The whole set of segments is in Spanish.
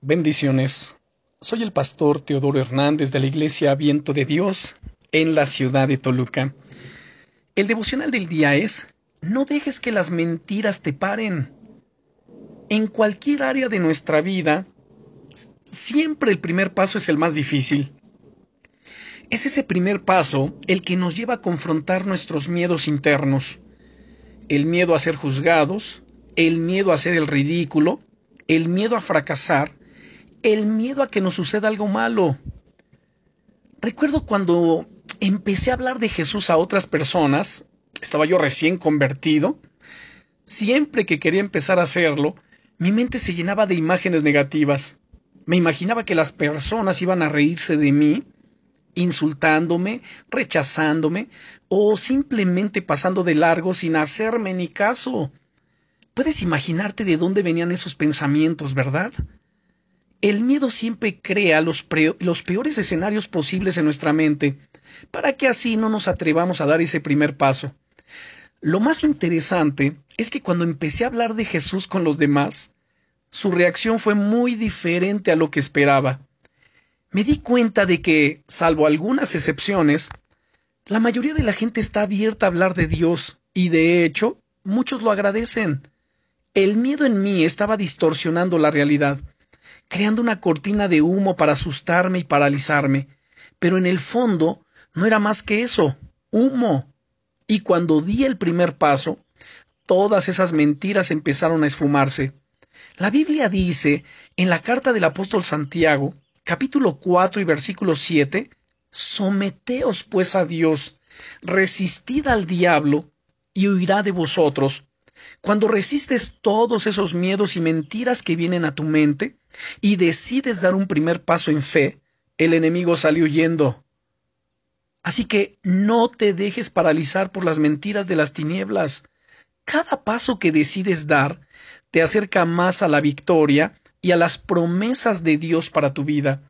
Bendiciones. Soy el pastor Teodoro Hernández de la Iglesia Viento de Dios en la ciudad de Toluca. El devocional del día es No dejes que las mentiras te paren. En cualquier área de nuestra vida, siempre el primer paso es el más difícil. Es ese primer paso el que nos lleva a confrontar nuestros miedos internos. El miedo a ser juzgados, el miedo a hacer el ridículo, el miedo a fracasar, el miedo a que nos suceda algo malo. Recuerdo cuando empecé a hablar de Jesús a otras personas, estaba yo recién convertido, siempre que quería empezar a hacerlo, mi mente se llenaba de imágenes negativas. Me imaginaba que las personas iban a reírse de mí, insultándome, rechazándome o simplemente pasando de largo sin hacerme ni caso. Puedes imaginarte de dónde venían esos pensamientos, ¿verdad? El miedo siempre crea los, peores escenarios posibles en nuestra mente, para que así no nos atrevamos a dar ese primer paso. Lo más interesante es que cuando empecé a hablar de Jesús con los demás, su reacción fue muy diferente a lo que esperaba. Me di cuenta de que, salvo algunas excepciones, la mayoría de la gente está abierta a hablar de Dios, y de hecho, muchos lo agradecen. El miedo en mí estaba distorsionando la realidad creando una cortina de humo para asustarme y paralizarme. Pero en el fondo no era más que eso, humo. Y cuando di el primer paso, todas esas mentiras empezaron a esfumarse. La Biblia dice, en la carta del apóstol Santiago, capítulo 4 y versículo 7, Someteos pues a Dios, resistid al diablo, y huirá de vosotros. Cuando resistes todos esos miedos y mentiras que vienen a tu mente y decides dar un primer paso en fe, el enemigo sale huyendo. Así que no te dejes paralizar por las mentiras de las tinieblas. Cada paso que decides dar te acerca más a la victoria y a las promesas de Dios para tu vida.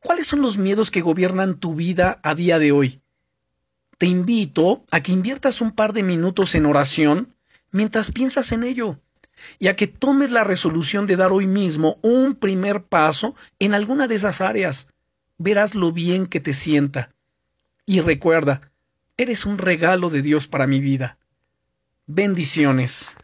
¿Cuáles son los miedos que gobiernan tu vida a día de hoy? Te invito a que inviertas un par de minutos en oración mientras piensas en ello, y a que tomes la resolución de dar hoy mismo un primer paso en alguna de esas áreas. Verás lo bien que te sienta. Y recuerda, eres un regalo de Dios para mi vida. Bendiciones.